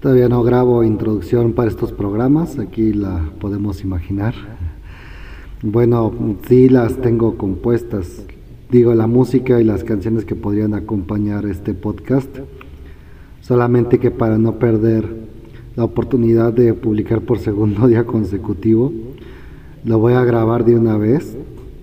Todavía no grabo introducción para estos programas, aquí la podemos imaginar. Bueno, sí las tengo compuestas, digo la música y las canciones que podrían acompañar este podcast, solamente que para no perder la oportunidad de publicar por segundo día consecutivo, lo voy a grabar de una vez,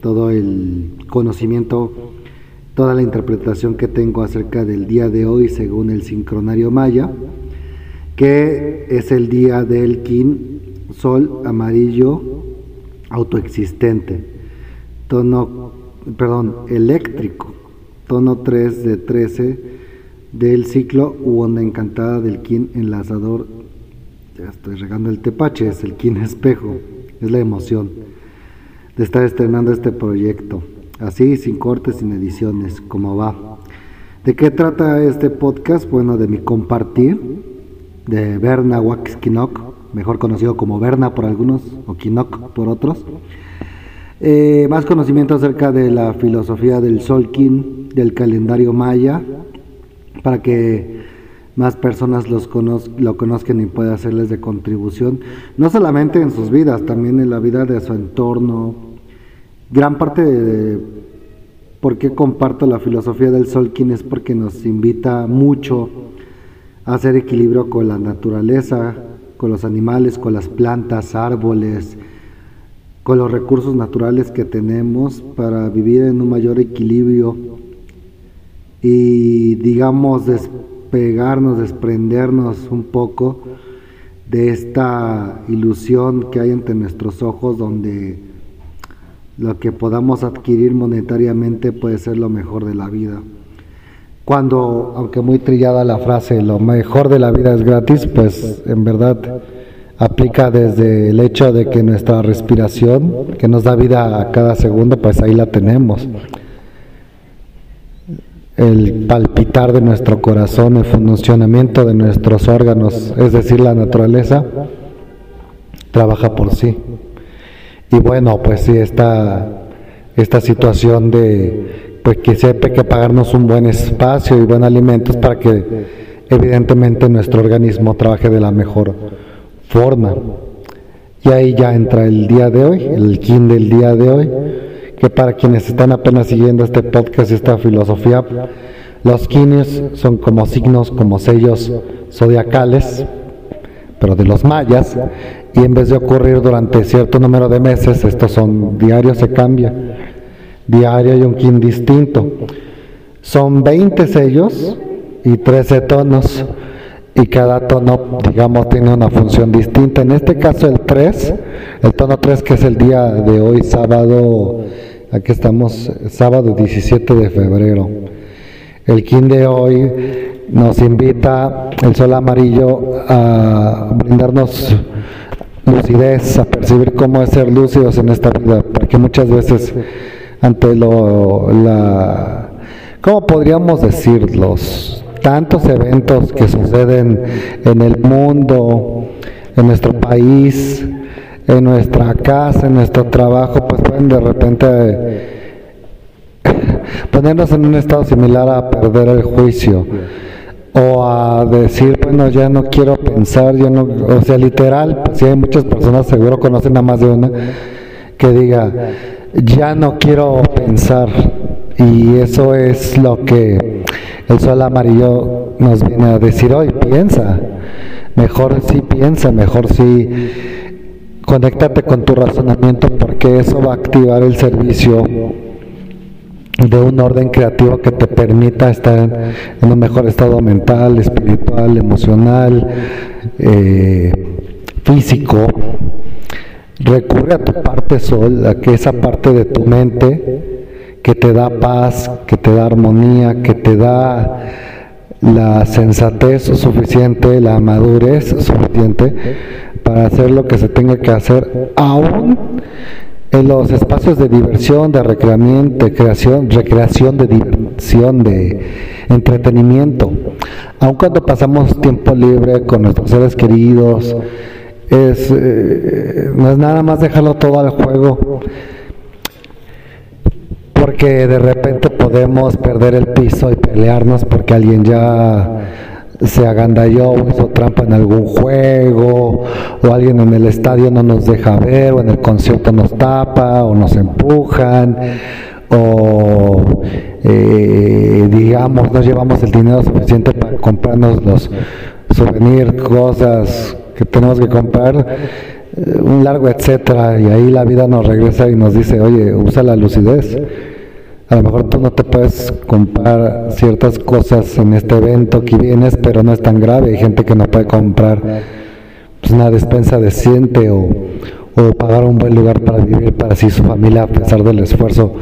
todo el conocimiento, toda la interpretación que tengo acerca del día de hoy según el sincronario maya, que es el día del Kin Sol amarillo autoexistente, tono, perdón, eléctrico, tono 3 de 13 del ciclo u onda encantada del Kin enlazador, ya estoy regando el tepache, es el Kin espejo, es la emoción de estar estrenando este proyecto, así sin cortes, sin ediciones, como va. ¿De qué trata este podcast? Bueno, de mi compartir de Berna Waxkinok, mejor conocido como Berna por algunos o Kinok por otros. Eh, más conocimiento acerca de la filosofía del Solkin, del calendario maya, para que más personas los lo conozcan y pueda hacerles de contribución, no solamente en sus vidas, también en la vida de su entorno. Gran parte de, por qué comparto la filosofía del Solkin es porque nos invita mucho hacer equilibrio con la naturaleza, con los animales, con las plantas, árboles, con los recursos naturales que tenemos para vivir en un mayor equilibrio y digamos despegarnos, desprendernos un poco de esta ilusión que hay entre nuestros ojos donde lo que podamos adquirir monetariamente puede ser lo mejor de la vida. Cuando, aunque muy trillada la frase, lo mejor de la vida es gratis, pues en verdad aplica desde el hecho de que nuestra respiración, que nos da vida a cada segundo, pues ahí la tenemos el palpitar de nuestro corazón, el funcionamiento de nuestros órganos, es decir, la naturaleza, trabaja por sí. Y bueno, pues sí, esta, esta situación de pues que hay que pagarnos un buen espacio y buen alimentos para que evidentemente nuestro organismo trabaje de la mejor forma. Y ahí ya entra el día de hoy, el kin del día de hoy que para quienes están apenas siguiendo este podcast y esta filosofía, los quines son como signos, como sellos zodiacales, pero de los mayas, y en vez de ocurrir durante cierto número de meses, estos son diarios, se cambia. Diario hay un kin distinto. Son 20 sellos y 13 tonos, y cada tono, digamos, tiene una función distinta. En este caso, el 3, el tono 3, que es el día de hoy, sábado Aquí estamos sábado 17 de febrero. El kin de hoy nos invita el sol amarillo a brindarnos lucidez, a percibir cómo es ser lúcidos en esta vida, porque muchas veces ante lo la ¿cómo podríamos decir los tantos eventos que suceden en el mundo, en nuestro país, en nuestra casa, en nuestro trabajo, pues pueden de repente ponernos en un estado similar a perder el juicio o a decir, bueno, ya no quiero pensar, yo no, o sea, literal, pues si hay muchas personas, seguro conocen a más de una, que diga, ya no quiero pensar, y eso es lo que el sol amarillo nos viene a decir hoy, piensa, mejor si piensa, mejor si conéctate con tu razonamiento porque eso va a activar el servicio de un orden creativo que te permita estar en un mejor estado mental, espiritual, emocional, eh, físico. Recurre a tu parte sol, a que esa parte de tu mente que te da paz, que te da armonía, que te da la sensatez suficiente, la madurez suficiente para hacer lo que se tenga que hacer, aún en los espacios de diversión, de recreamiento, de creación, recreación, de diversión, de entretenimiento. Aun cuando pasamos tiempo libre con nuestros seres queridos, es, eh, es nada más dejarlo todo al juego, porque de repente podemos perder el piso y pelearnos porque alguien ya se agandalló o hizo trampa en algún juego, o alguien en el estadio no nos deja ver, o en el concierto nos tapa, o nos empujan, o eh, digamos no llevamos el dinero suficiente para comprarnos los souvenirs, cosas que tenemos que comprar, eh, un largo etcétera, y ahí la vida nos regresa y nos dice, oye, usa la lucidez. A lo mejor tú no te puedes comprar ciertas cosas en este evento que vienes, pero no es tan grave. Hay gente que no puede comprar pues, una despensa decente o, o pagar un buen lugar para vivir para sí su familia a pesar del esfuerzo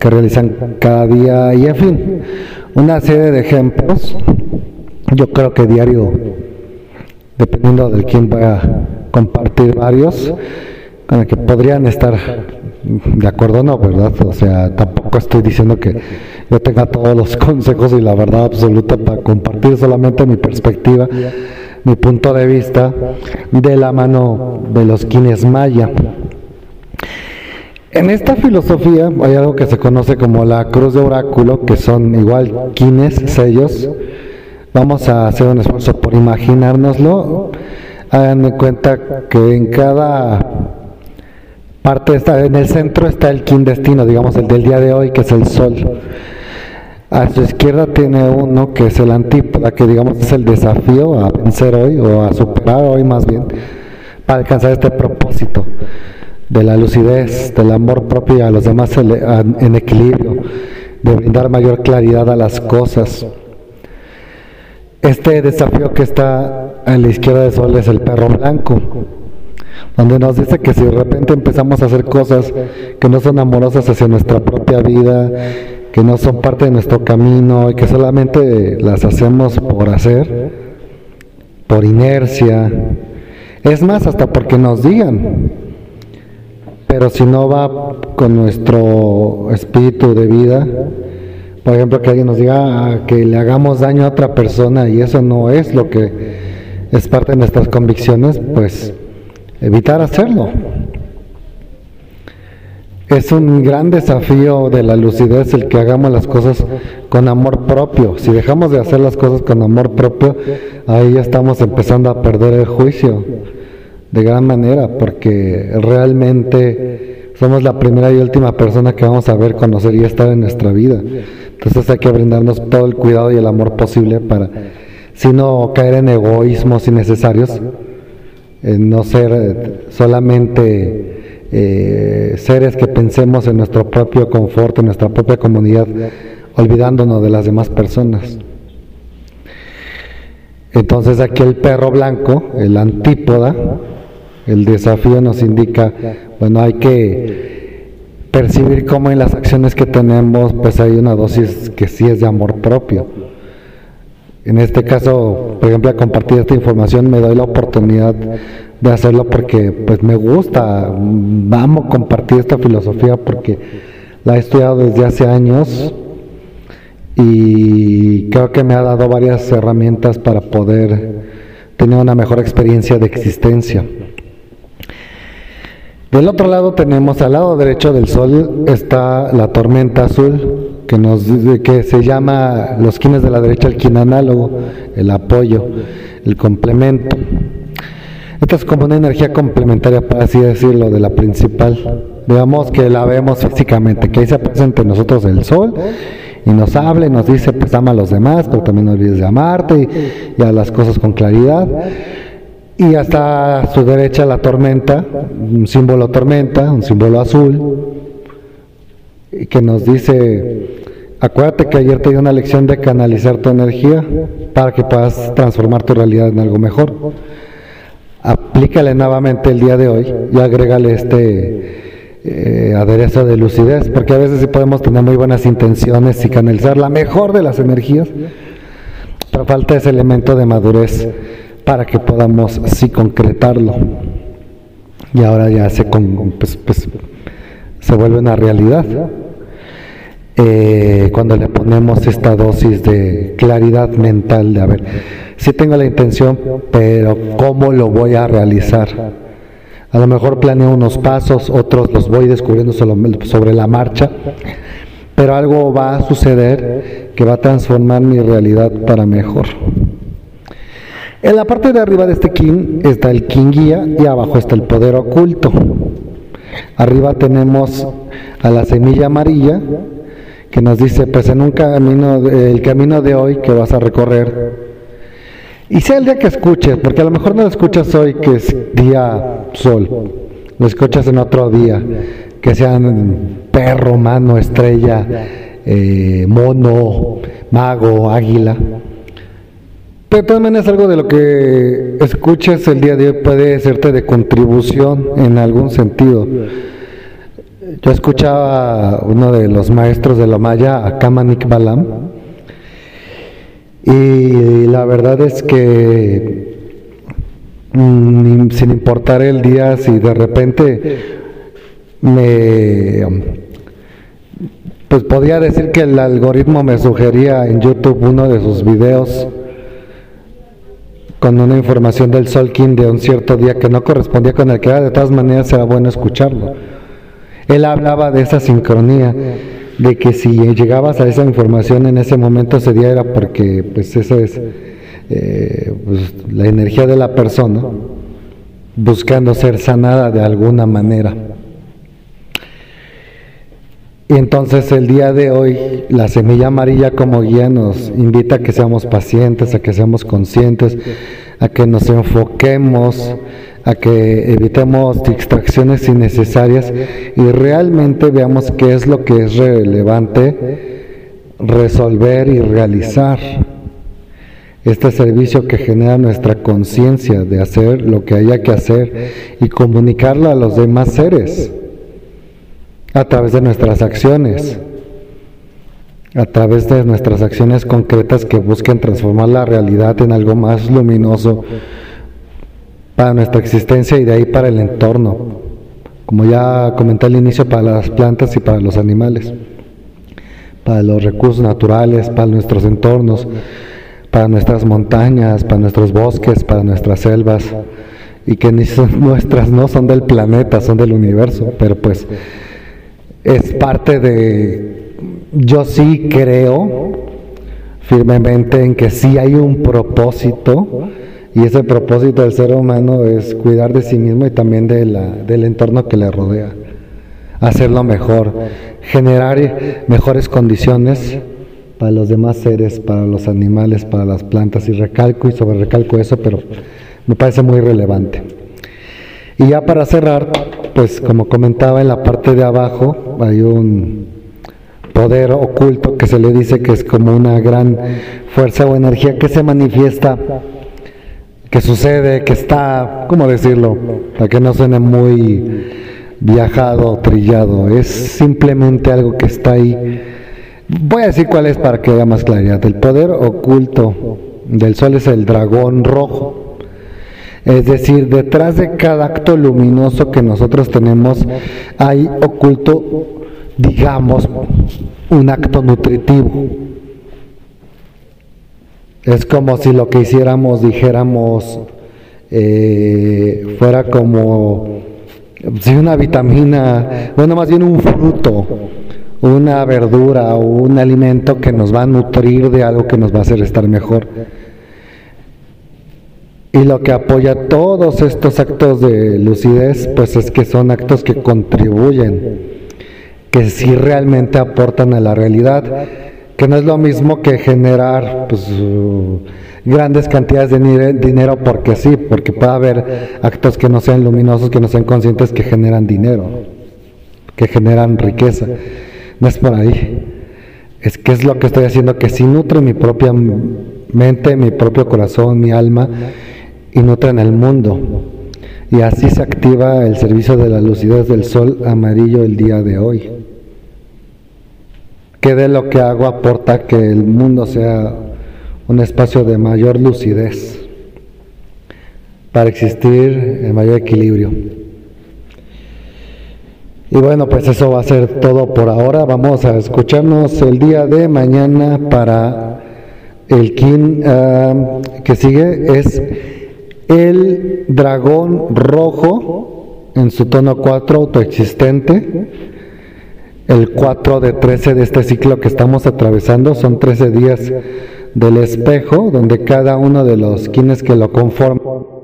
que realizan cada día y en fin, una serie de ejemplos. Yo creo que diario, dependiendo de quién va a compartir varios, con el que podrían estar de acuerdo no, ¿verdad? O sea, tampoco estoy diciendo que yo tenga todos los consejos y la verdad absoluta para compartir solamente mi perspectiva, mi punto de vista de la mano de los quienes maya. En esta filosofía hay algo que se conoce como la cruz de oráculo, que son igual quines, sellos. Vamos a hacer un esfuerzo por imaginárnoslo. Hagan en cuenta que en cada parte está en el centro está el kin destino, digamos el del día de hoy, que es el sol. A su izquierda tiene uno que es el antípoda, que digamos es el desafío a vencer hoy o a superar hoy más bien, para alcanzar este propósito de la lucidez, del amor propio a los demás en equilibrio, de brindar mayor claridad a las cosas. Este desafío que está a la izquierda del sol es el perro blanco donde nos dice que si de repente empezamos a hacer cosas que no son amorosas hacia nuestra propia vida, que no son parte de nuestro camino y que solamente las hacemos por hacer, por inercia, es más, hasta porque nos digan, pero si no va con nuestro espíritu de vida, por ejemplo, que alguien nos diga ah, que le hagamos daño a otra persona y eso no es lo que es parte de nuestras convicciones, pues evitar hacerlo. Es un gran desafío de la lucidez el que hagamos las cosas con amor propio. Si dejamos de hacer las cosas con amor propio, ahí ya estamos empezando a perder el juicio de gran manera, porque realmente somos la primera y última persona que vamos a ver, conocer y estar en nuestra vida. Entonces hay que brindarnos todo el cuidado y el amor posible para, si no caer en egoísmos innecesarios, no ser eh, solamente eh, seres que pensemos en nuestro propio confort, en nuestra propia comunidad, olvidándonos de las demás personas. Entonces aquí el perro blanco, el antípoda, el desafío nos indica, bueno, hay que percibir cómo en las acciones que tenemos, pues hay una dosis que sí es de amor propio. En este caso, por ejemplo, a compartir esta información me doy la oportunidad de hacerlo porque pues me gusta, vamos a compartir esta filosofía porque la he estudiado desde hace años y creo que me ha dado varias herramientas para poder tener una mejor experiencia de existencia. Del otro lado tenemos al lado derecho del sol está la tormenta azul que nos que se llama los quines de la derecha el quin análogo, el apoyo, el complemento. Esta es como una energía complementaria, para así decirlo, de la principal. Digamos que la vemos físicamente, que ahí se aparece entre nosotros el sol y nos habla y nos dice, pues ama a los demás, pero también no olvides de amarte y, a las cosas con claridad. Y hasta a su derecha la tormenta, un símbolo tormenta, un símbolo azul, que nos dice, acuérdate que ayer te di una lección de canalizar tu energía para que puedas transformar tu realidad en algo mejor. Aplícale nuevamente el día de hoy y agrégale este eh, aderezo de lucidez, porque a veces sí podemos tener muy buenas intenciones y canalizar la mejor de las energías, pero falta ese elemento de madurez para que podamos sí concretarlo. Y ahora ya se, pues, pues, se vuelve una realidad. Eh, cuando le ponemos esta dosis de claridad mental de, a ver, sí tengo la intención, pero ¿cómo lo voy a realizar? A lo mejor planeo unos pasos, otros los voy descubriendo sobre la marcha, pero algo va a suceder que va a transformar mi realidad para mejor. En la parte de arriba de este kin está el kin guía y abajo está el poder oculto. Arriba tenemos a la semilla amarilla que nos dice, pues en un camino, el camino de hoy que vas a recorrer, y sea el día que escuches, porque a lo mejor no lo escuchas hoy que es día sol, lo escuchas en otro día, que sean perro, mano, estrella, eh, mono, mago, águila. Pero también es algo de lo que escuches el día de hoy puede serte de contribución en algún sentido. Yo escuchaba uno de los maestros de la Maya, a Kamanik Balam, y la verdad es que mm, sin importar el día, si de repente me pues podría decir que el algoritmo me sugería en YouTube uno de sus videos con una información del Solkin de un cierto día que no correspondía con el que era, de todas maneras era bueno escucharlo. Él hablaba de esa sincronía, de que si llegabas a esa información en ese momento ese día era porque pues esa es eh, pues, la energía de la persona buscando ser sanada de alguna manera. Y entonces el día de hoy, la semilla amarilla como guía nos invita a que seamos pacientes, a que seamos conscientes, a que nos enfoquemos, a que evitemos distracciones innecesarias y realmente veamos qué es lo que es relevante resolver y realizar. Este servicio que genera nuestra conciencia de hacer lo que haya que hacer y comunicarlo a los demás seres a través de nuestras acciones, a través de nuestras acciones concretas que busquen transformar la realidad en algo más luminoso para nuestra existencia y de ahí para el entorno, como ya comenté al inicio, para las plantas y para los animales, para los recursos naturales, para nuestros entornos, para nuestras montañas, para nuestros bosques, para nuestras selvas, y que ni son nuestras no son del planeta, son del universo, pero pues es parte de, yo sí creo firmemente en que sí hay un propósito y ese propósito del ser humano es cuidar de sí mismo y también de la, del entorno que le rodea, hacerlo mejor, generar mejores condiciones para los demás seres, para los animales, para las plantas y recalco y sobre recalco eso, pero me parece muy relevante. Y ya para cerrar, pues como comentaba en la parte de abajo, hay un poder oculto que se le dice que es como una gran fuerza o energía que se manifiesta, que sucede, que está, ¿cómo decirlo? Para que no suene muy viajado trillado, es simplemente algo que está ahí. Voy a decir cuál es para que haya más claridad. El poder oculto del sol es el dragón rojo es decir, detrás de cada acto luminoso que nosotros tenemos hay oculto, digamos, un acto nutritivo. Es como si lo que hiciéramos, dijéramos, eh, fuera como si una vitamina, bueno, más bien un fruto, una verdura o un alimento que nos va a nutrir de algo que nos va a hacer estar mejor. Y lo que apoya todos estos actos de lucidez, pues es que son actos que contribuyen, que sí realmente aportan a la realidad, que no es lo mismo que generar pues, grandes cantidades de dinero porque sí, porque puede haber actos que no sean luminosos, que no sean conscientes, que generan dinero, que generan riqueza. No es por ahí. Es que es lo que estoy haciendo, que sí nutre mi propia mente, mi propio corazón, mi alma y en el mundo. Y así se activa el servicio de la lucidez del sol amarillo el día de hoy. Que de lo que hago aporta que el mundo sea un espacio de mayor lucidez para existir en mayor equilibrio. Y bueno, pues eso va a ser todo por ahora. Vamos a escucharnos el día de mañana para el kin ah, que sigue. Es el dragón rojo en su tono 4 autoexistente, el 4 de 13 de este ciclo que estamos atravesando, son 13 días del espejo, donde cada uno de los quienes que lo conforman